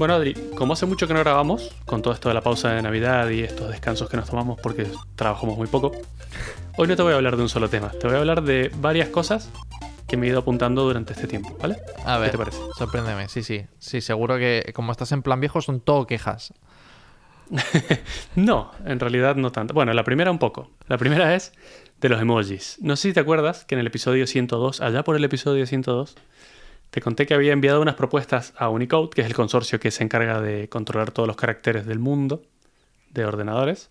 Bueno, Adri, como hace mucho que no grabamos, con todo esto de la pausa de Navidad y estos descansos que nos tomamos porque trabajamos muy poco, hoy no te voy a hablar de un solo tema, te voy a hablar de varias cosas que me he ido apuntando durante este tiempo, ¿vale? A ver, ¿Qué te parece? sorpréndeme. Sí, sí. Sí, seguro que como estás en plan viejo son todo quejas. No, en realidad no tanto. Bueno, la primera un poco. La primera es de los emojis. No sé si te acuerdas que en el episodio 102, allá por el episodio 102, te conté que había enviado unas propuestas a Unicode, que es el consorcio que se encarga de controlar todos los caracteres del mundo de ordenadores,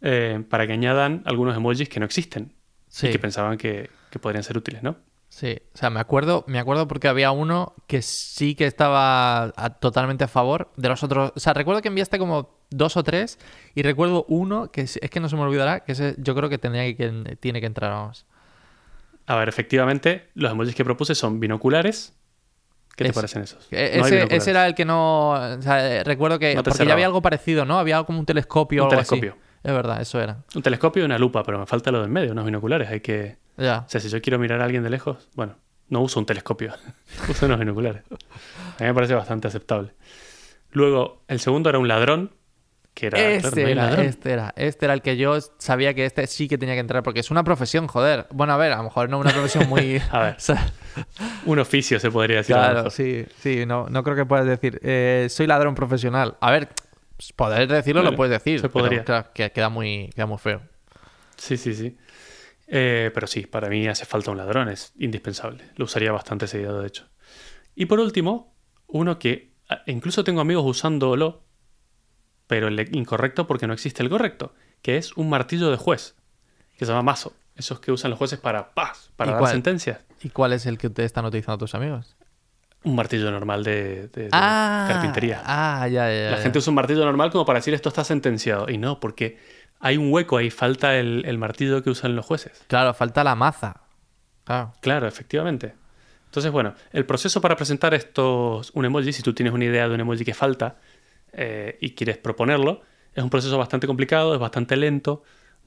eh, para que añadan algunos emojis que no existen Sí. y que pensaban que, que podrían ser útiles, ¿no? Sí, o sea, me acuerdo, me acuerdo porque había uno que sí que estaba a- totalmente a favor de los otros. O sea, recuerdo que enviaste como dos o tres y recuerdo uno que es, es que no se me olvidará, que ese yo creo que tendría que, que- tiene que entrar, vamos. A ver, efectivamente, los emojis que propuse son binoculares. ¿Qué te Es- parecen esos? E- No Ese, era el que no. O sea, eh, recuerdo que. No porque cerraba. ya había algo parecido, ¿no? Había como un telescopio o Un así. telescopio. Es verdad, eso era. Un telescopio y una lupa, pero me falta lo del medio, unos binoculares. Hay que. Ya. O sea, si yo quiero mirar a alguien de lejos, bueno, no uso un telescopio, uso unos binoculares. A mí me parece bastante aceptable. Luego, el segundo era un ladrón, que era. Este era, ladrón. este era. Este era el que yo sabía que este sí que tenía que entrar, porque es una profesión, joder. Bueno, a ver, a lo mejor no una profesión muy. A ver. Un oficio se podría decir. claro, sí, sí, no, no creo que puedas decir, eh, soy ladrón profesional. A ver, poder decirlo lo puedes decir. se pero, podría. claro, que queda muy, queda muy feo. Sí, sí, sí. Eh, pero sí, para mí hace falta un ladrón, es indispensable. Lo usaría bastante seguido, de hecho. Y por último, uno que ah, incluso tengo amigos usándolo, pero el incorrecto porque no existe el correcto, que es un martillo de juez, que se llama mazo. Esos que usan los jueces para paz, para ¿Y dar cuál? sentencias. ¿Y cuál es el que te están utilizando tus amigos? Un martillo normal de, de- de carpintería. Ah, ya, ya, ya. La gente usa un martillo normal como para decir esto está sentenciado. Y no, porque hay un hueco ahí, falta el, el martillo que usan los jueces. Claro, falta la maza. Claro. Claro, efectivamente. Entonces, bueno, el proceso para presentar estos un emoji, si tú tienes una idea de un emoji que falta eh, y quieres proponerlo, es un proceso bastante complicado, es bastante lento,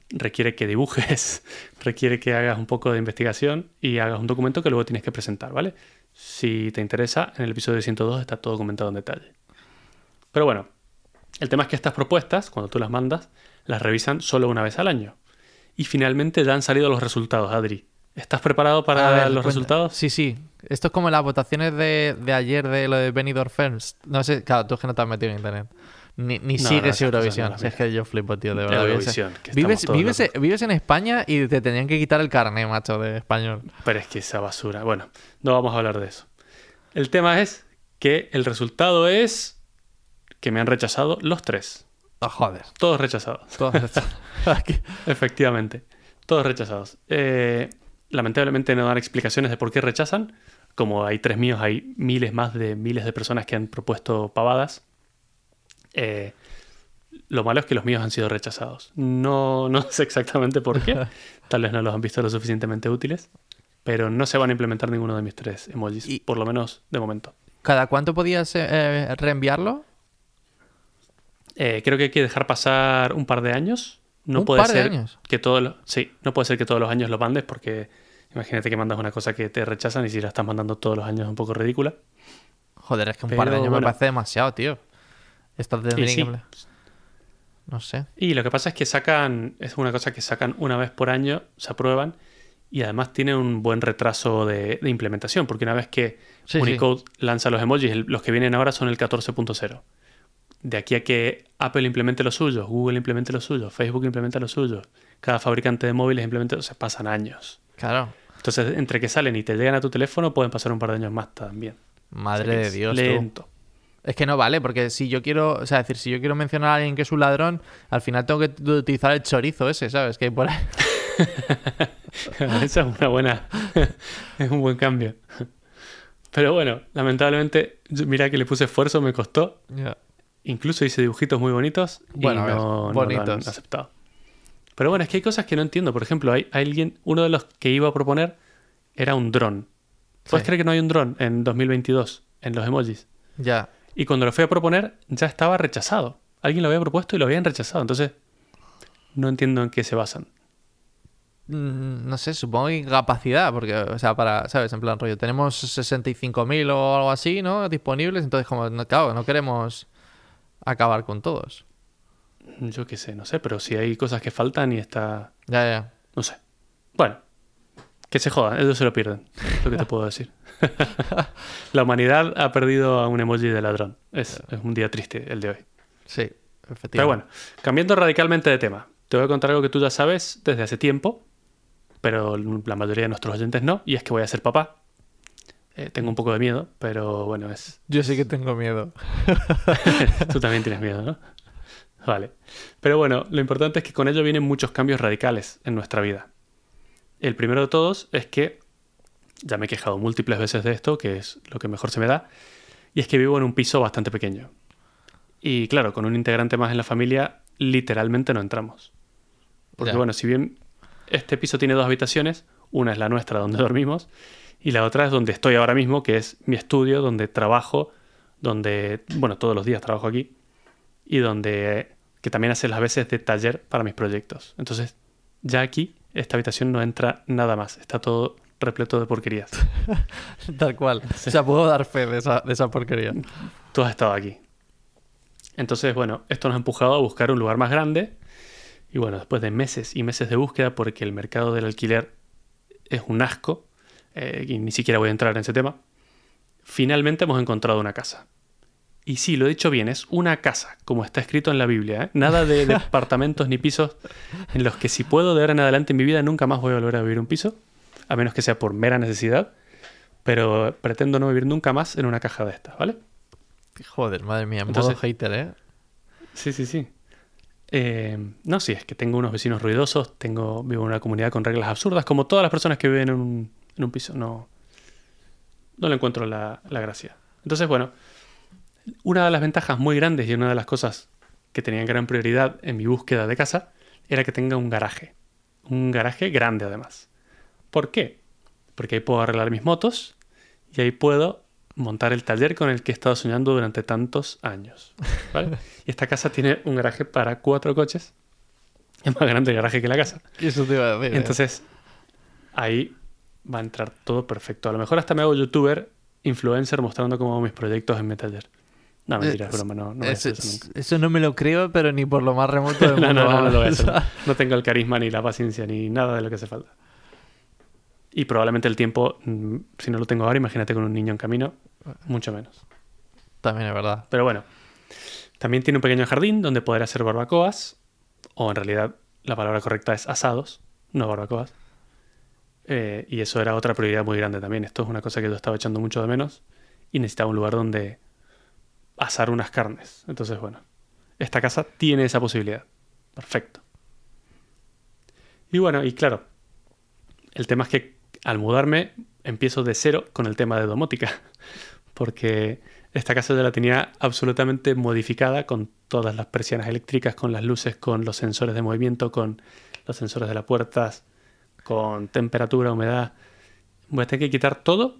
requiere que dibujes, requiere que hagas un poco de investigación y hagas un documento que luego tienes que presentar, ¿vale? Si te interesa, en el episodio 102 está todo comentado en detalle. Pero bueno, el tema es que estas propuestas, cuando tú las mandas, las revisan solo una vez al año. Y finalmente ya han salido los resultados, Adri. ¿Estás preparado para ver, los cuenta. resultados? Sí, sí. Esto es como las votaciones de, de ayer de lo de Benidorm Films. No sé, claro, tú es que no te has metido en internet. Ni, ni No, sigues Eurovisión. no las Si es que yo flipo, tío, de verdad. Eurovisión, que vives, todos vives, locos. vives en España y te tenían que quitar el carnet, macho, de español. Pero es que esa basura. Bueno, no vamos a hablar de eso. El tema es que el resultado es que me han rechazado los tres. Oh, joder. Todos rechazados. Todo esto. Aquí. Efectivamente. Todos rechazados. Eh, lamentablemente no dan explicaciones de por qué rechazan. Como hay tres míos, hay miles más de miles de personas que han propuesto pavadas. Eh, lo malo es que los míos han sido rechazados. No, no sé exactamente por qué. Tal vez no los han visto lo suficientemente útiles. Pero no se van a implementar ninguno de mis tres emojis. Y- Por lo menos de momento. ¿Cada cuánto podías eh, reenviarlo? Eh, creo que hay que dejar pasar un par de años. No ¿Un puede par de ser años? que todos los, sí, no puede ser que todos los años lo mandes porque imagínate que mandas una cosa que te rechazan y si la estás mandando todos los años es un poco ridícula. Joder, es que un par de años bueno. me parece demasiado, tío. Esto tendría sí. que... No sé. Y lo que pasa es que sacan, es una cosa que sacan una vez por año, se aprueban y además tiene un buen retraso de, de implementación porque una vez que Sí, sí. Unicode lanza los emojis, el- los que vienen ahora son el 14.0. De aquí a que Apple implemente los suyos, Google implemente los suyos, Facebook implementa los suyos, cada fabricante de móviles implementa, o sea, pasan años. Claro. Entonces, entre que salen y te llegan a tu teléfono, pueden pasar un par de años más también. Madre O sea que de Dios, tú. Lento. Es que no vale, porque si yo quiero, o sea, decir, si yo quiero mencionar a alguien que es un ladrón, al final tengo que utilizar el chorizo ese, ¿sabes? Que hay por ahí. Esa es una buena. es un buen cambio. Pero bueno, lamentablemente, mira que le puse esfuerzo, me costó. Incluso hice dibujitos muy bonitos y Bueno, ver, no, no lo han bonitos. aceptado. Pero bueno, es que hay cosas que no entiendo. Por ejemplo, hay, hay alguien, uno de los que iba a proponer era un dron. ¿Puedes Sí. creer que no hay un dron en 2022 en los emojis? Ya. Y cuando lo fui a proponer, ya estaba rechazado. Alguien lo había propuesto y lo habían rechazado. Entonces, no entiendo en qué se basan. mm, no sé, supongo que capacidad, porque, o sea, para, ¿sabes? En plan rollo, tenemos 65.000 o algo así, ¿no? Disponibles, entonces como, no, claro, no queremos acabar con todos. Yo qué sé, no sé, pero si hay cosas que faltan y está... Ya, ya. No sé. Bueno, que se jodan, ellos se lo pierden, es lo que te puedo decir. La humanidad ha perdido a un emoji de ladrón. Es, es un día triste el de hoy. Sí, efectivamente. Pero bueno, cambiando radicalmente de tema, te voy a contar algo que tú ya sabes desde hace tiempo, pero la mayoría de nuestros oyentes no, y es que voy a ser papá. Eh, tengo un poco de miedo, pero bueno, es... Yo sí que tengo miedo. tú también tienes miedo, ¿no? Vale. Pero bueno, lo importante es que con ello vienen muchos cambios radicales en nuestra vida. El primero de todos es que, ya me he quejado múltiples veces de esto, que es lo que mejor se me da, y es que vivo en un piso bastante pequeño. Y claro, con un integrante más en la familia, literalmente no entramos. Porque Ya. bueno, si bien este piso tiene dos habitaciones, una es la nuestra donde dormimos, y la otra es donde estoy ahora mismo, que es mi estudio, donde trabajo, donde, bueno, todos los días trabajo aquí, y donde, que también hace las veces de taller para mis proyectos. Entonces, ya aquí, esta habitación no entra nada más, está todo repleto de porquerías. Tal cual. O sea, puedo dar fe de esa, de esa porquería. Tú has estado aquí. Entonces, bueno, esto nos ha empujado a buscar un lugar más grande. Y bueno, después de meses y meses de búsqueda, porque el mercado del alquiler es un asco, eh, y ni siquiera voy a entrar en ese tema, finalmente hemos encontrado una casa. Y sí, lo he dicho bien, es una casa, como está escrito en la Biblia. ¿eh? Nada de departamentos ni pisos en los que si puedo de ahora en adelante en mi vida nunca más voy a volver a vivir un piso, a menos que sea por mera necesidad. Pero pretendo no vivir nunca más en una caja de estas, ¿vale? Joder, madre mía, modo Entonces- hater, ¿eh? Sí, sí, sí. Eh, no, sí, es que tengo unos vecinos ruidosos, tengo, vivo en una comunidad con reglas absurdas, como todas las personas que viven en un, en un piso. No, no le encuentro la, la gracia. Entonces, bueno, una de las ventajas muy grandes y una de las cosas que tenían gran prioridad en mi búsqueda de casa era que tenga un garaje. Un garaje grande además. ¿Por qué? Porque ahí puedo arreglar mis motos y ahí puedo montar el taller con el que he estado soñando durante tantos años. ¿vale? Y esta casa tiene un garaje para cuatro coches. Es más grande el garaje que la casa. Eso te iba a decir. ¿eh? Entonces, ahí va a entrar todo perfecto. A lo mejor hasta me hago youtuber, influencer, mostrando cómo hago mis proyectos en mi taller. No, mentira, es broma, no, no eso, eso nunca. eso no me lo creo, pero ni por lo más remoto del No, mundo. no, no, no lo voy a hacer. No tengo el carisma, ni la paciencia, ni nada de lo que hace falta. Y probablemente el tiempo, mm, si no lo tengo ahora, imagínate con un niño en camino, mucho menos. También es verdad. Pero bueno, también tiene un pequeño jardín donde poder hacer barbacoas, o en realidad la palabra correcta es asados, no barbacoas. Eh, y eso era otra prioridad muy grande también. Esto es una cosa que yo estaba echando mucho de menos y necesitaba un lugar donde asar unas carnes. Entonces, bueno, esta casa tiene esa posibilidad. Perfecto. Y bueno, y claro, el tema es que al mudarme empiezo de cero con el tema de domótica, porque esta casa ya la tenía absolutamente modificada con todas las persianas eléctricas, con las luces, con los sensores de movimiento, con los sensores de las puertas, con temperatura, humedad. Voy a tener que quitar todo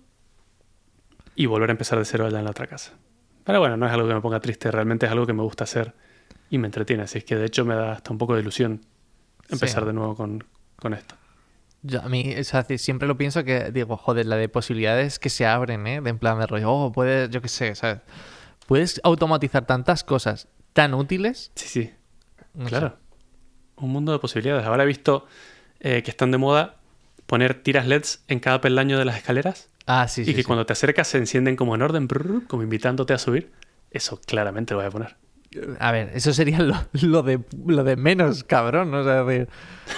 y volver a empezar de cero allá en la otra casa. Pero bueno, no es algo que me ponga triste, realmente es algo que me gusta hacer y me entretiene. Así es que de hecho me da hasta un poco de ilusión empezar Sí. de nuevo con, con esto. Yo a mí, o sea, siempre lo pienso que, digo, joder, la de posibilidades que se abren, ¿eh? De en plan de rollo, oh, puedes, yo qué sé, ¿sabes? Puedes automatizar tantas cosas tan útiles. Sí, sí, no sé. claro. Un mundo de posibilidades. Ahora he visto eh, que están de moda poner tiras LEDs en cada peldaño de las escaleras Ah, sí, sí. y que sí. cuando te acercas se encienden como en orden, como invitándote a subir. Eso claramente lo voy a poner. A ver, eso sería lo, lo de, lo de menos, cabrón. ¿no? O sea, decir,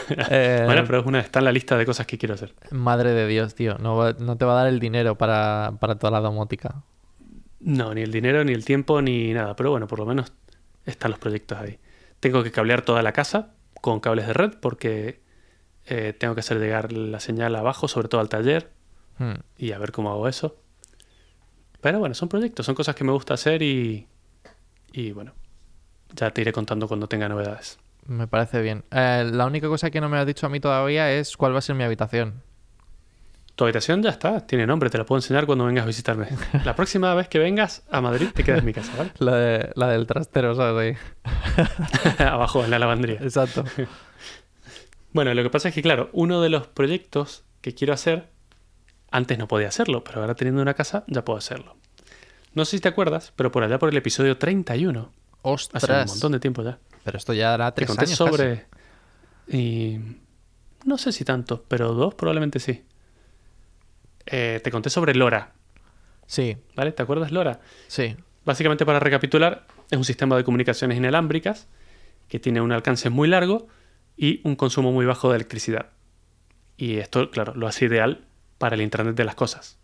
eh, Bueno, pero es una, está en la lista de cosas que quiero hacer. Madre de Dios, tío. No, no te va a dar el dinero para, para toda la domótica. No, ni el dinero, ni el tiempo, ni nada. Pero bueno, por lo menos están los proyectos ahí. Tengo que cablear toda la casa con cables de red porque eh, tengo que hacer llegar la señal abajo, sobre todo al taller, Hmm. y a ver cómo hago eso. Pero bueno, son proyectos, son cosas que me gusta hacer y, y bueno, ya te iré contando cuando tenga novedades. Me parece bien. Eh, la única cosa que no me has dicho a mí todavía es cuál va a ser mi habitación. Tu habitación ya está, tiene nombre, te la puedo enseñar cuando vengas a visitarme. La próxima vez que vengas a Madrid te quedas en mi casa, ¿vale? La, de- la del trastero, ¿sabes? Ahí. Abajo en la lavandería. Exacto. Bueno, lo que pasa es que, claro, uno de los proyectos que quiero hacer, antes no podía hacerlo, pero ahora teniendo una casa ya puedo hacerlo. No sé si te acuerdas, pero por allá por el episodio 31, Ostras. hace un montón de tiempo ya, Pero esto ya hará te tres conté años sobre... Y... No sé si tanto, pero dos probablemente sí. Eh, te conté sobre LoRa. Sí, ¿vale? ¿Te acuerdas LoRa? sí. Básicamente, para recapitular, es un sistema de comunicaciones inalámbricas que tiene un alcance muy largo y un consumo muy bajo de electricidad. Y esto, claro, lo hace ideal para el Internet de las cosas.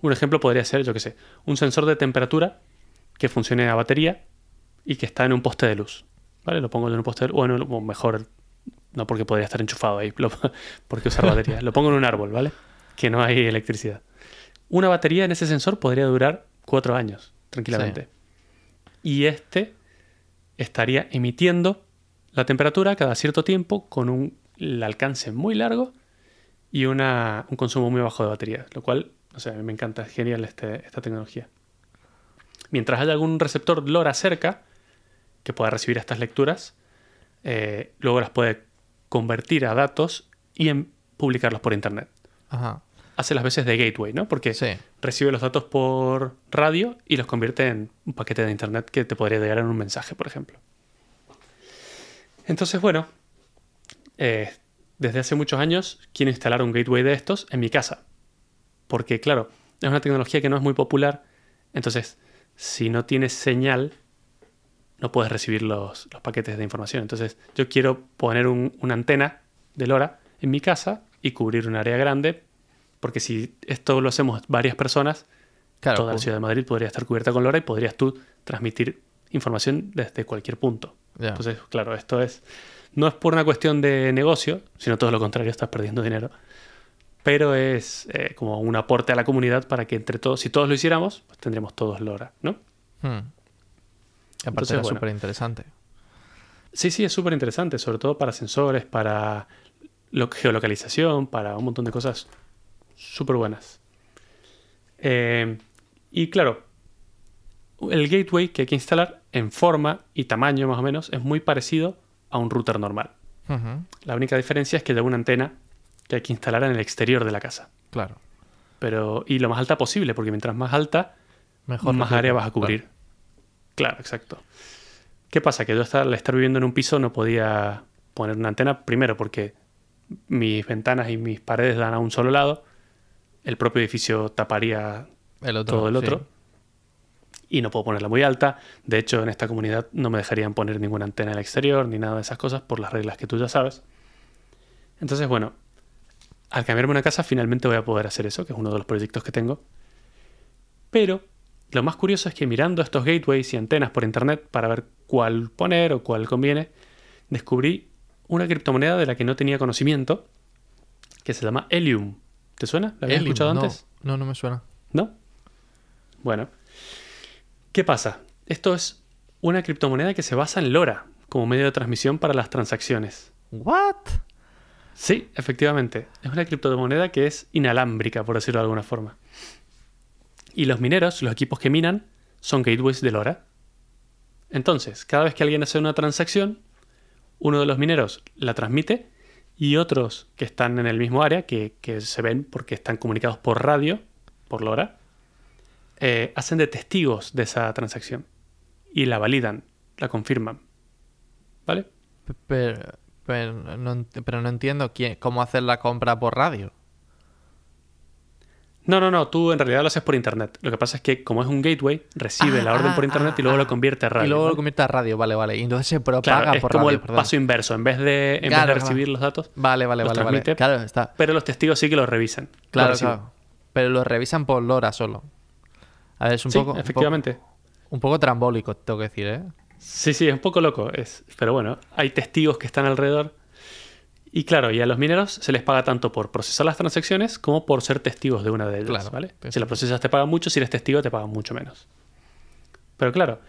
Un ejemplo podría ser, yo qué sé, un sensor de temperatura que funcione a batería y que está en un poste de luz. ¿Vale? Lo pongo en un poste de luz, bueno, o mejor, no porque podría estar enchufado ahí, lo- porque usar batería. Lo pongo en un árbol, ¿vale? Que no hay electricidad. Una batería en ese sensor podría durar cuatro años, tranquilamente. Y este estaría emitiendo la temperatura cada cierto tiempo con un el alcance muy largo y una- un consumo muy bajo de batería, lo cual, o sea, a mí me encanta, es genial este- esta tecnología. Mientras haya algún receptor LoRa cerca que pueda recibir estas lecturas, eh, luego las puede convertir a datos y en publicarlos por internet. Ajá. Hace las veces de gateway, ¿no? Porque Sí. recibe los datos por radio y los convierte en un paquete de internet que te podría llegar en un mensaje, por ejemplo. Entonces, bueno, eh, desde hace muchos años quiero instalar un gateway de estos en mi casa. Porque, claro, es una tecnología que no es muy popular. Entonces, si no tienes señal, no puedes recibir los, los paquetes de información. Entonces, yo quiero poner un- una antena de LoRa en mi casa y cubrir un área grande. Porque si esto lo hacemos varias personas, Claro. toda la pues, ciudad de Madrid podría estar cubierta con LoRa y podrías tú transmitir información desde cualquier punto. Entonces, claro, esto es no es por una cuestión de negocio, sino todo lo contrario, estás perdiendo dinero. Pero es eh, como un aporte a la comunidad para que entre todos, si todos lo hiciéramos, pues tendríamos todos LoRa, ¿no? Hmm. Aparte Entonces, era bueno. súper interesante. Sí, sí, es súper interesante, sobre todo para sensores, para lo- geolocalización, para un montón de cosas súper buenas. Eh, y claro, el gateway que hay que instalar en forma y tamaño más o menos es muy parecido a un router normal. La única diferencia es que lleva una antena que hay que instalar en el exterior de la casa. Claro. Pero, y lo más alta posible, porque mientras más alta, Mejor más área vas a cubrir. Claro, exacto. ¿Qué pasa? Que yo estar- al estar viviendo en un piso no podía poner una antena, primero porque mis ventanas y mis paredes dan a un solo lado, el propio edificio taparía El otro, todo el sí. Y no puedo ponerla muy alta. De hecho, en esta comunidad no me dejarían poner ninguna antena en el exterior ni nada de esas cosas por las reglas que tú ya sabes. Entonces, bueno, al cambiarme una casa finalmente voy a poder hacer eso, que es uno de los proyectos que tengo. Pero lo más curioso es que mirando estos gateways y antenas por internet para ver cuál poner o cuál conviene, descubrí una criptomoneda de la que no tenía conocimiento, que se llama Helium. ¿Te suena? ¿La habías Helium, escuchado no, antes? No, no me suena. ¿No? Bueno. ¿Qué pasa? Esto es una criptomoneda que se basa en LoRa como medio de transmisión para las transacciones. ¿What? Sí, efectivamente. Es una criptomoneda que es inalámbrica, por decirlo de alguna forma. Y los mineros, los equipos que minan, son gateways de LoRa. Entonces, cada vez que alguien hace una transacción, uno de los mineros la transmite y otros que están en el mismo área, que, que se ven porque están comunicados por radio, por LoRa, eh, hacen de testigos de esa transacción y la validan, la confirman. ¿Vale? Pero, pero, no, ent- pero no entiendo quién, cómo hacer la compra por radio. No, no, no, tú en realidad lo haces por internet. Lo que pasa es que como es un gateway, recibe Ah, la orden ah, por internet y ah, luego ah. lo convierte a radio. y luego ¿vale? lo convierte a radio, vale, vale. Y entonces se propaga Claro, es por como radio, el perdón. paso inverso. En vez de, en vez de recibir los datos, Vale, vale, los vale. Claro, está. pero los testigos sí que los revisan. Los Claro, reciben. claro. Pero lo revisan por LoRa solo. A ver, es un Sí, poco. un efectivamente. poco- Un poco, trambólico, tengo que decir, ¿eh? Sí, sí, es un poco loco. Es, pero bueno, hay testigos que están alrededor. Y claro, y a los mineros se les paga tanto por procesar las transacciones como por ser testigos de una de ellas. Claro, ¿vale? Si la procesas te pagan mucho, si eres testigo te pagan mucho menos. Pero claro,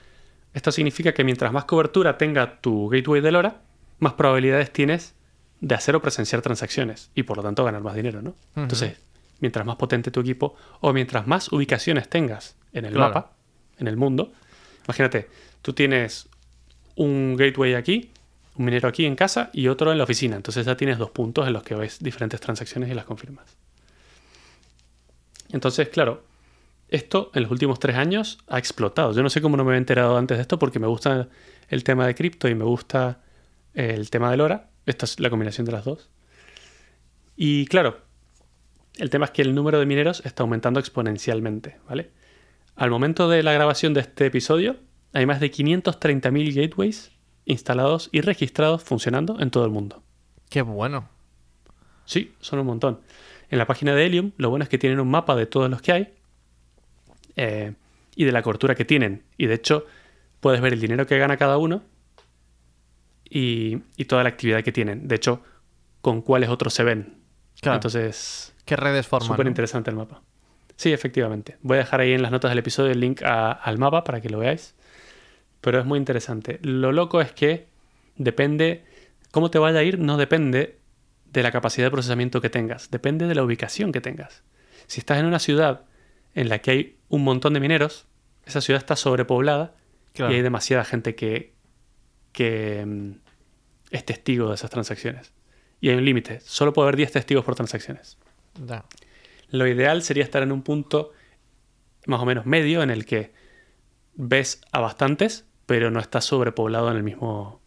esto significa que mientras más cobertura tenga tu gateway de LoRa, más probabilidades tienes de hacer o presenciar transacciones y por lo tanto ganar más dinero, ¿no? Entonces, mientras más potente tu equipo o mientras más ubicaciones tengas en el Claro. mapa, en el mundo, imagínate, tú tienes un gateway aquí, un minero aquí en casa y otro en la oficina. Entonces ya tienes dos puntos en los que ves diferentes transacciones y las confirmas. Entonces, claro, esto en los últimos tres años ha explotado. Yo no sé cómo no me había enterado antes de esto porque me gusta el tema de cripto y me gusta el tema del hora. Esta es la combinación de las dos. Y claro, el tema es que el número de mineros está aumentando exponencialmente, ¿vale? Al momento de la grabación de este episodio, hay más de 530.000 gateways instalados y registrados funcionando en todo el mundo. Qué bueno. Sí, son un montón. En la página de Helium, lo bueno es que tienen un mapa de todos los que hay eh, y de la cobertura que tienen. Y de hecho, puedes ver el dinero que gana cada uno y, toda la actividad que tienen. De hecho, con cuáles otros se ven. Claro. Entonces. ¿Qué redes forman? Súper interesante el mapa. Sí, efectivamente. Voy a dejar ahí en las notas del episodio el link al mapa para que lo veáis. Pero es muy interesante. Lo loco es que depende. Cómo te vaya a ir no depende de la capacidad de procesamiento que tengas. Depende de la ubicación que tengas. Si estás en una ciudad en la que hay un montón de mineros, esa ciudad está sobrepoblada y hay demasiada gente que, que mm, es testigo de esas transacciones. Y hay un límite, solo puede haber 10 testigos por transacciones. Lo ideal sería estar en un punto más o menos medio en el que ves a bastantes, pero no está sobrepoblado en el mismo...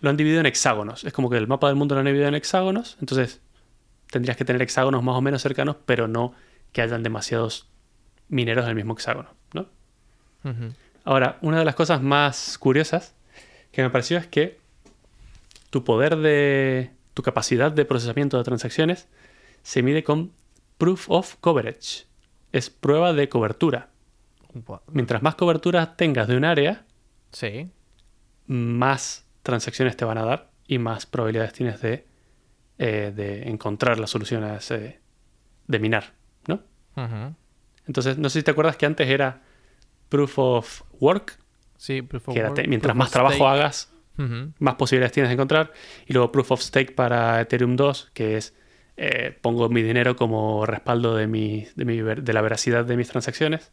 Lo han dividido en hexágonos. Es como que el mapa del mundo lo han dividido en hexágonos, entonces tendrías que tener hexágonos más o menos cercanos, pero no que hayan demasiados mineros del mismo hexágono, ¿no? Ahora, una de las cosas más curiosas que me pareció es que tu poder de. tu capacidad de procesamiento de transacciones se mide con proof of coverage. Es prueba de cobertura. Mientras más cobertura tengas de un área, sí. más transacciones te van a dar y más probabilidades tienes de, eh, de encontrar la solución a ese, de minar, ¿no? Entonces, no sé si te acuerdas que antes era proof of work. Sí, proof of work. Mientras más trabajo hagas, más posibilidades tienes de encontrar. Y luego proof of stake para Ethereum 2, que es eh, pongo mi dinero como respaldo de, mi, de, la veracidad de mis transacciones.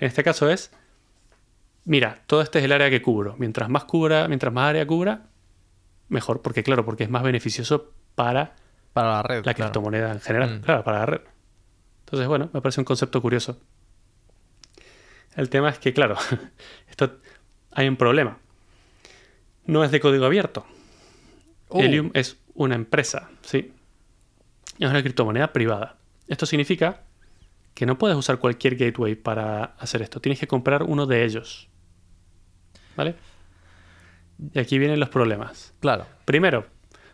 En este caso es, mira, todo este es el área que cubro. Mientras más cubra, mientras más área cubra, mejor, porque claro, porque es más beneficioso para, para la red, la criptomoneda en general, mm. claro, para la red. Entonces, bueno, me parece un concepto curioso. El tema es que, claro, esto hay un problema. No es de código abierto. Uh. Helium es una empresa, ¿sí? Es una criptomoneda privada. Esto significa que no puedes usar cualquier gateway para hacer esto. Tienes que comprar uno de ellos. ¿Vale? Y aquí vienen los problemas. Claro. Primero,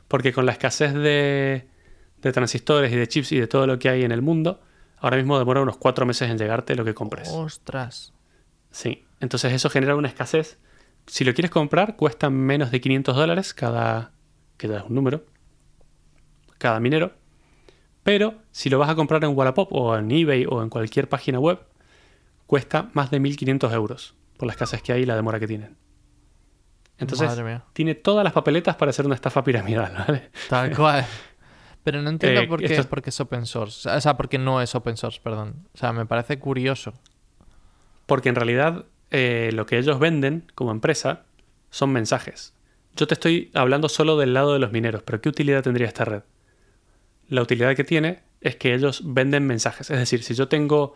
porque con la escasez de, de transistores y de chips y de todo lo que hay en el mundo, Ahora mismo demora unos cuatro meses en llegarte lo que compres. Ostras. Sí, entonces eso genera una escasez. Si lo quieres comprar, cuesta menos de 500 dólares cada, que ya es un número, cada minero. Pero si lo vas a comprar en Wallapop o en eBay o en cualquier página web, cuesta más de 1.500 euros por la escasez que hay y la demora que tienen. Entonces, tiene todas las papeletas para hacer una estafa piramidal, ¿vale? Tal cual. Pero no entiendo eh, por, qué, porque es open source. O sea, porque no es open source, perdón. O sea, me parece curioso. Porque en realidad eh, lo que ellos venden como empresa son mensajes. Yo te estoy hablando solo del lado de los mineros, pero ¿qué utilidad tendría esta red? La utilidad que tiene es que ellos venden mensajes. Es decir, si yo tengo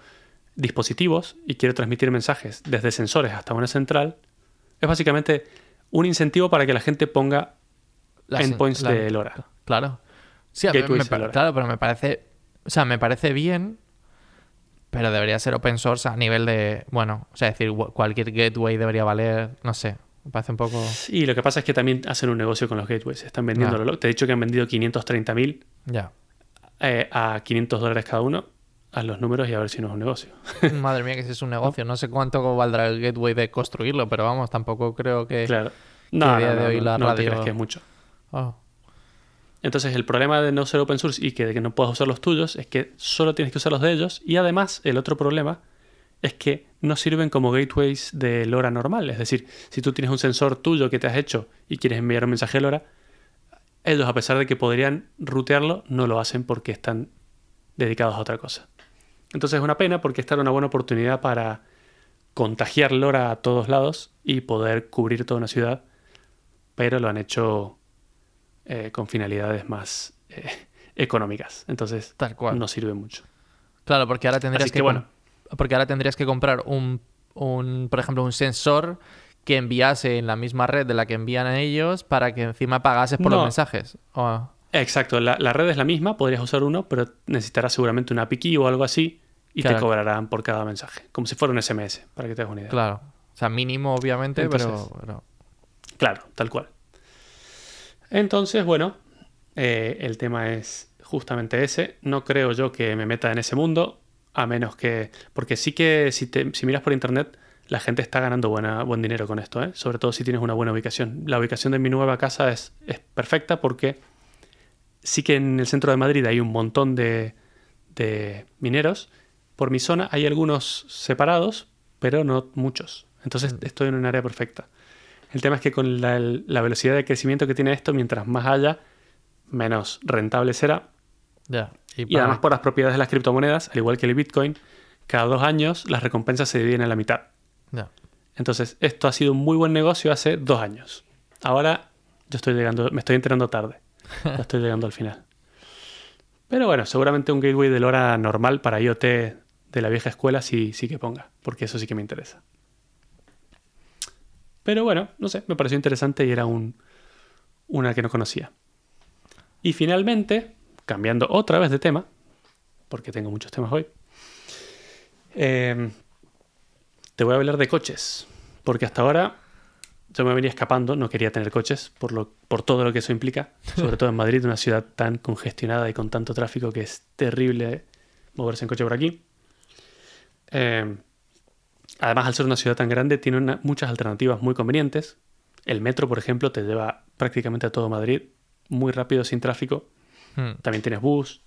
dispositivos y quiero transmitir mensajes desde sensores hasta una central, es básicamente un incentivo para que la gente ponga endpoints de LoRa. Claro. Sí, claro, pero me parece. O sea, me parece bien, pero debería ser open source a nivel de. Bueno, o sea, decir, cualquier gateway debería valer. No sé. Me parece un poco. Sí, lo que pasa es que también hacen un negocio con los gateways. Están vendiendo. Te he dicho que han vendido 530.000 ya. Eh, a 500 dólares cada uno. A los números y a ver si no es un negocio. Madre mía, que si es un negocio. No sé cuánto valdrá el gateway de construirlo, pero vamos, tampoco creo que. Claro. No, no, de hoy la no, te crees que es mucho. Oh. Entonces el problema de no ser open source y que, de que no puedas usar los tuyos es que solo tienes que usar los de ellos y además el otro problema es que no sirven como gateways de LoRa normal. Es decir, si tú tienes un sensor tuyo que te has hecho y quieres enviar un mensaje a LoRa, ellos a pesar de que podrían rutearlo, no lo hacen porque están dedicados a otra cosa. Entonces es una pena porque esta era una buena oportunidad para contagiar LoRa a todos lados y poder cubrir toda una ciudad pero lo han hecho eh, con finalidades más eh, económicas. Entonces, Tal cual. no sirve mucho. Claro, porque ahora tendrías Así que, que, bueno. Porque ahora tendrías que comprar un, un, por ejemplo, un sensor que enviase en la misma red de la que envían a ellos para que encima pagases por los mensajes. Exacto, la, la red es la misma, podrías usar uno, pero necesitarás seguramente una API o algo así y Claro. te cobrarán por cada mensaje, como si fuera un SMS, para que te hagas una idea. claro. O sea, mínimo, obviamente, Entonces- pero, pero- Claro, tal cual. Entonces, bueno, eh, el tema es justamente ese. No creo yo que me meta en ese mundo, a menos que... Porque sí que si, te- si miras por internet, la gente está ganando buena, buen dinero con esto, ¿eh? sobre todo si tienes una buena ubicación. La ubicación de mi nueva casa es, es perfecta porque sí que en el centro de Madrid hay un montón de, de mineros. Por mi zona hay algunos separados, pero no muchos. Entonces estoy en un área perfecta. El tema es que con la, la velocidad de crecimiento que tiene esto, mientras más haya, menos rentable será. Y, además por las propiedades de las criptomonedas, al igual que el Bitcoin, cada dos años las recompensas se dividen en la mitad. Entonces, esto ha sido un muy buen negocio hace dos años. Ahora yo estoy llegando, me estoy enterando tarde. Ya estoy llegando al final. Pero bueno, seguramente un gateway de LoRa normal para IoT de la vieja escuela sí, sí que ponga, porque eso sí que me interesa. Pero bueno, no sé, me pareció interesante y era un, una que no conocía. Y finalmente, cambiando otra vez de tema, porque tengo muchos temas hoy, eh, te voy a hablar de coches, porque hasta ahora yo me venía escapando, no quería tener coches por, lo, por todo lo que eso implica, sobre todo en Madrid, una ciudad tan congestionada y con tanto tráfico que es terrible moverse en coche por aquí. Eh, además, al ser una ciudad tan grande, tiene una- muchas alternativas muy convenientes. El metro, por ejemplo, te lleva prácticamente a todo Madrid muy rápido, sin tráfico. Hmm. También tienes bus.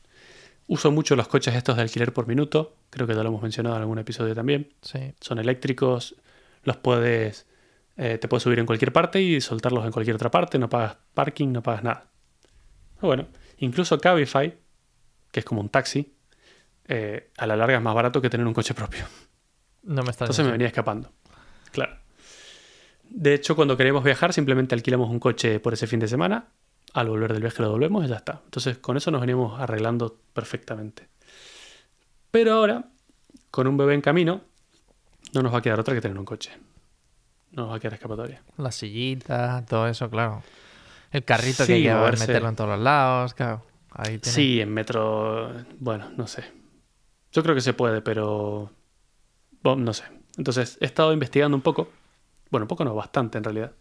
Uso mucho los coches estos de alquiler por minuto. Creo que ya lo hemos mencionado en algún episodio también. Sí. Son eléctricos. Los puedes. eh, te puedes subir en cualquier parte y soltarlos en cualquier otra parte. No pagas parking, no pagas nada. Pero bueno, incluso Cabify, que es como un taxi, eh, a la larga es más barato que tener un coche propio. No me está Entonces me venía escapando. Claro. De hecho, cuando queremos viajar, simplemente alquilamos un coche por ese fin de semana. Al volver del viaje lo devolvemos y ya está. Entonces, con eso nos veníamos arreglando perfectamente. Pero ahora, con un bebé en camino, no nos va a quedar otra que tener un coche. No nos va a quedar escapatoria. La sillita, todo eso, claro. El carrito Sí, que hay que moverse. meterlo en todos los lados, claro. Ahí tiene- Sí, en metro, bueno, no sé. Yo creo que se puede, pero bueno, no sé. Entonces he estado investigando un poco, bueno, un poco no, bastante en realidad.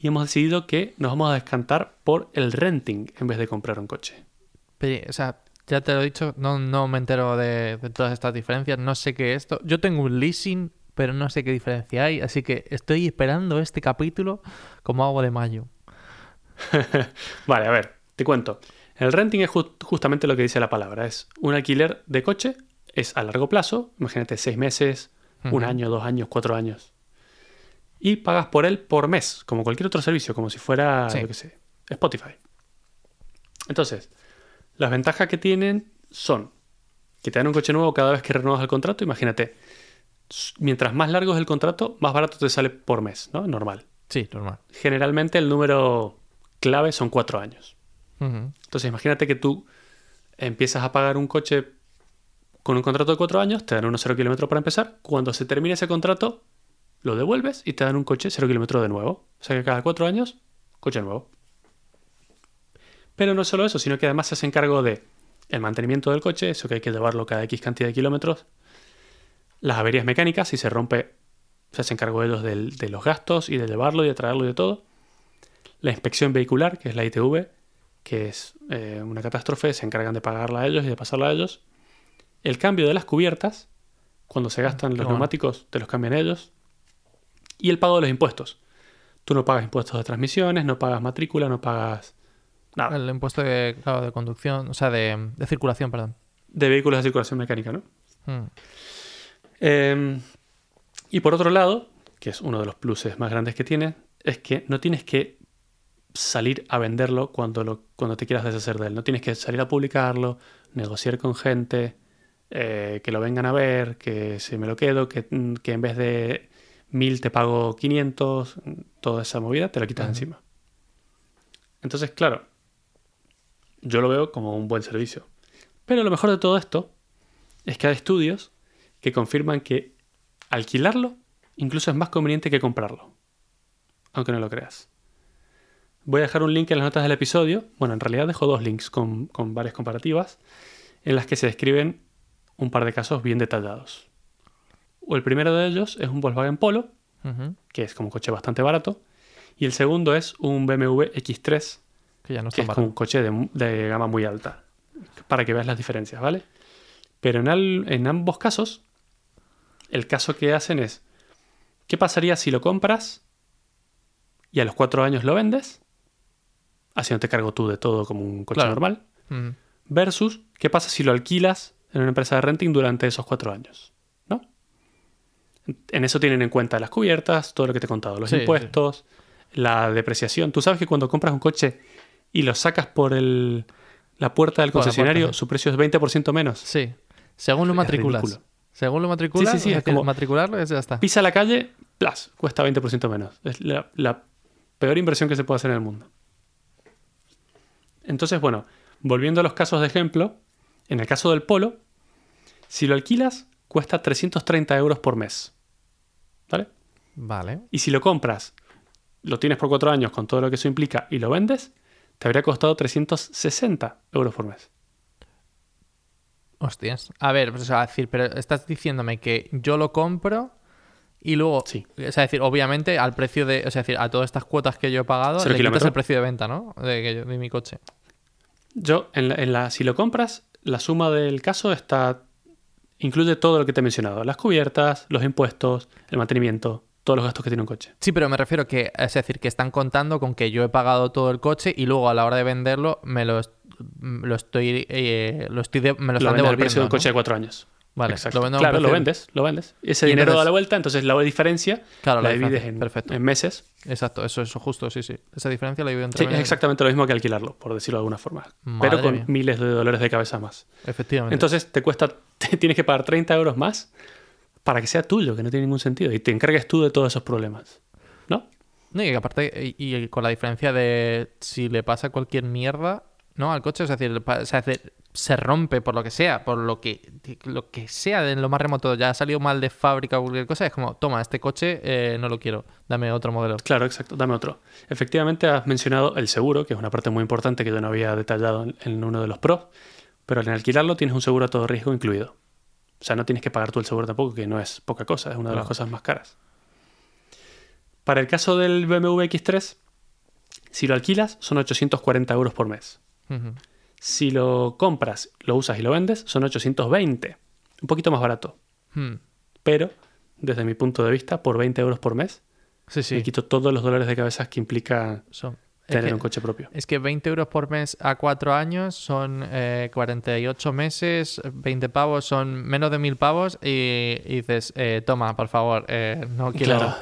Y hemos decidido que nos vamos a descantar por el renting en vez de comprar un coche. Pero, o sea, ya te lo he dicho, no, no me entero de, de todas estas diferencias, no sé qué es esto. Yo tengo un leasing, pero no sé qué diferencia hay, así que estoy esperando este capítulo como agua de mayo. Vale, a ver, te cuento. El renting es ju- justamente lo que dice la palabra. Es un alquiler de coche, es a largo plazo, imagínate seis meses, un año, dos años, cuatro años. Y pagas por él por mes, como cualquier otro servicio, como si fuera, Sí. sé, Spotify. Entonces, las ventajas que tienen son que te dan un coche nuevo cada vez que renuevas el contrato. Imagínate, mientras más largo es el contrato, más barato te sale por mes, ¿no? Normal. Sí, normal. Generalmente el número clave son cuatro años. Entonces, imagínate que tú empiezas a pagar un coche con un contrato de cuatro años, te dan unos cero kilómetros para empezar. Cuando se termine ese contrato, lo devuelves y te dan un coche cero kilómetros de nuevo. O sea que cada cuatro años, coche nuevo. Pero no solo eso, sino que además se hacen cargo de el mantenimiento del coche, eso que hay que llevarlo cada X cantidad de kilómetros. Las averías mecánicas, si se rompe, se hacen cargo ellos del- de los gastos y de llevarlo y de traerlo y de todo. La inspección vehicular, que es la ITV, que es eh, una catástrofe, se encargan de pagarla a ellos y de pasarla a ellos. El cambio de las cubiertas, cuando se gastan los bueno. neumáticos, te los cambian ellos. Y el pago de los impuestos. Tú no pagas impuestos de transmisiones, no pagas matrícula, no pagas nada. El impuesto de, claro, de conducción, o sea, de, de circulación, perdón. De vehículos de circulación mecánica, ¿no? Mm. Eh, y por otro lado, que es uno de los pluses más grandes que tiene, es que no tienes que salir a venderlo cuando, lo, cuando te quieras deshacer de él. No tienes que salir a publicarlo, negociar con gente, eh, que lo vengan a ver, que se me lo quedo, que, que en vez de 1000 te pago 500, toda esa movida te la quitas encima. Entonces, claro, yo lo veo como un buen servicio. Pero lo mejor de todo esto es que hay estudios que confirman que alquilarlo incluso es más conveniente que comprarlo. Aunque no lo creas. Voy a dejar un link en las notas del episodio. Bueno, en realidad dejo dos links con, con varias comparativas en las que se describen un par de casos bien detallados. O el primero de ellos es un Volkswagen Polo, que es como un coche bastante barato. Y el segundo es un BMW X3, Que ya no que es como un coche de, de gama muy alta. Para que veas las diferencias, ¿vale? Pero en, al- en ambos casos, el caso que hacen es, ¿qué pasaría si lo compras y a los cuatro años lo vendes? Así no te cargo tú de todo como un coche Claro. normal. Versus, ¿qué pasa si lo alquilas en una empresa de renting durante esos cuatro años? En eso tienen en cuenta las cubiertas, todo lo que te he contado, los Sí, impuestos, la depreciación. Tú sabes que cuando compras un coche y lo sacas por el- la puerta del concesionario, puerta, sí. su precio es 20% menos. Sí. Según lo Es matriculas. ridículo. Según lo matriculas, Sí, sí, sí, es como- matricularlo ya está. Pisa la calle, plus, cuesta 20% menos. Es la, la peor inversión que se puede hacer en el mundo. Entonces, bueno, volviendo a los casos de ejemplo, en el caso del polo, si lo alquilas, cuesta 330 euros por mes. ¿Vale? Vale. Y si lo compras, lo tienes por cuatro años con todo lo que eso implica y lo vendes, te habría costado 360 euros por mes. Hostias. A ver, pues, o sea, decir, pero estás diciéndome que yo lo compro y luego, Sí. o sea, decir, obviamente al precio de, o sea, decir, a todas estas cuotas que yo he pagado, le quitas kilómetro. el precio de venta, ¿no? De, de mi coche. Yo, en la, en la- si lo compras, la suma del caso está. Incluye todo lo que te he mencionado: las cubiertas, los impuestos, el mantenimiento, todos los gastos que tiene un coche. Sí, pero me refiero que, es decir, que están contando con que yo he pagado todo el coche y luego a la hora de venderlo me lo, lo estoy, eh, lo estoy de- me lo Lo están devolviendo. precio de un ¿no? coche de cuatro años. Vale, Exacto. lo claro, lo vendes, lo vendes. Ese Y dinero entonces- da la vuelta, entonces la diferencia Claro, la, la divides en, Perfecto. en meses. Exacto, eso es justo, sí, sí. Esa diferencia la divido entre Sí, es meses. exactamente lo mismo que alquilarlo, por decirlo de alguna forma. Madre pero con mía. miles de dólares de cabeza más. Efectivamente. Entonces te cuesta, te tienes que pagar 30 euros más para que sea tuyo, que no tiene ningún sentido. Y te encargues tú de todos esos problemas. ¿No? No, y aparte, y, y con la diferencia de si le pasa cualquier mierda, ¿no? Al coche, es decir, o sea, es decir, se rompe por lo que sea, por lo que, lo que sea de lo más remoto, ya ha salido mal de fábrica o cualquier cosa, es como, toma, este coche eh, no lo quiero, dame otro modelo. Claro, exacto. Dame otro. Efectivamente, has mencionado el seguro, que es una parte muy importante que yo no había detallado en, uno de los pros, pero al alquilarlo tienes un seguro a todo riesgo incluido. O sea, no tienes que pagar tú el seguro tampoco, que no es poca cosa, es una de las cosas más caras. Para el caso del BMW X3, si lo alquilas, son 840 euros por mes. Si lo compras, lo usas y lo vendes, son 820. Un poquito más barato. Hmm. Pero, desde mi punto de vista, por 20 euros por mes, Sí, sí. me quito todos los dólares de cabeza que implica Son- es, tener que, un coche propio. es que 20 euros por mes a 4 años son eh, 48 meses, 20 pavos son menos de 1000 pavos y, y dices, eh, toma, por favor, eh, no quiero... Claro,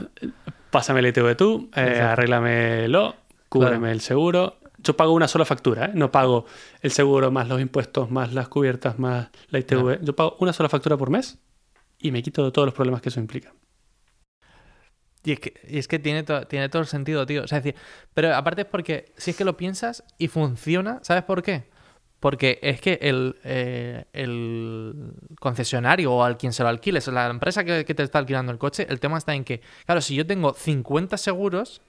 pásame el ITV tú, eh, arréglamelo, cúbreme Claro. el seguro. Yo pago una sola factura, ¿eh? no pago el seguro más los impuestos, más las cubiertas, más la ITV. Yo pago una sola factura por mes y me quito de todos los problemas que eso implica. Y es que, y es que tiene, to- tiene todo el sentido, tío. O sea, es decir, pero aparte es porque si es que lo piensas y funciona, ¿sabes por qué? Porque es que el, eh, el concesionario o al quien se lo alquiles, la empresa que, que te está alquilando el coche, el tema está en que, claro, si yo tengo 50 seguros,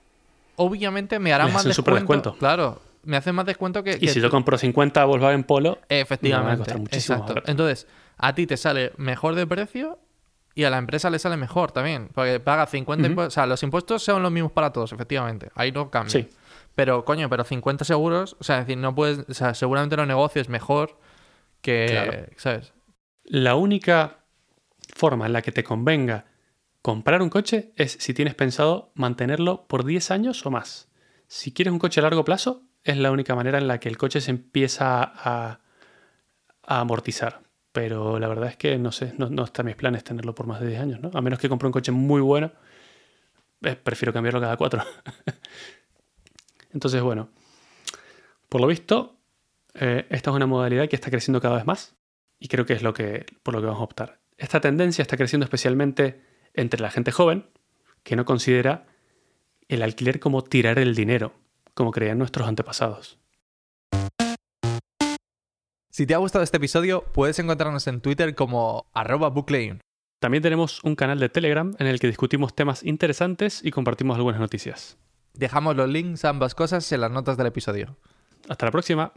obviamente me harán Les más descuento. superdescuento. Claro, me hacen más descuento que... Y que si tú- yo compro 50 Volkswagen Polo, Me va a Efectivamente. Exacto. Entonces, a ti te sale mejor de precio y a la empresa le sale mejor también. Porque paga 50 Ujú. impuestos. O sea, los impuestos son los mismos para todos, efectivamente. Ahí no cambia. Sí. Pero, coño, pero 50 seguros, o sea, es decir, no puedes. O sea, seguramente los negocios mejor que. Claro. ¿Sabes? la única forma en la que te convenga comprar un coche es si tienes pensado mantenerlo por 10 años o más. Si quieres un coche a largo plazo, es la única manera en la que el coche se empieza a, amortizar. Pero la verdad es que no sé, no, no está en mis planes tenerlo por más de 10 años, ¿no? A menos que compre un coche muy bueno, eh, prefiero cambiarlo cada 4. Entonces, bueno, por lo visto, eh, esta es una modalidad que está creciendo cada vez más y creo que es lo que, por lo que vamos a optar. Esta tendencia está creciendo especialmente entre la gente joven que no considera el alquiler como tirar el dinero, como creían nuestros antepasados. Si te ha gustado este episodio, puedes encontrarnos en Twitter como arroba booklein. También tenemos un canal de Telegram en el que discutimos temas interesantes y compartimos algunas noticias. Dejamos los links a ambas cosas en las notas del episodio. Hasta la próxima.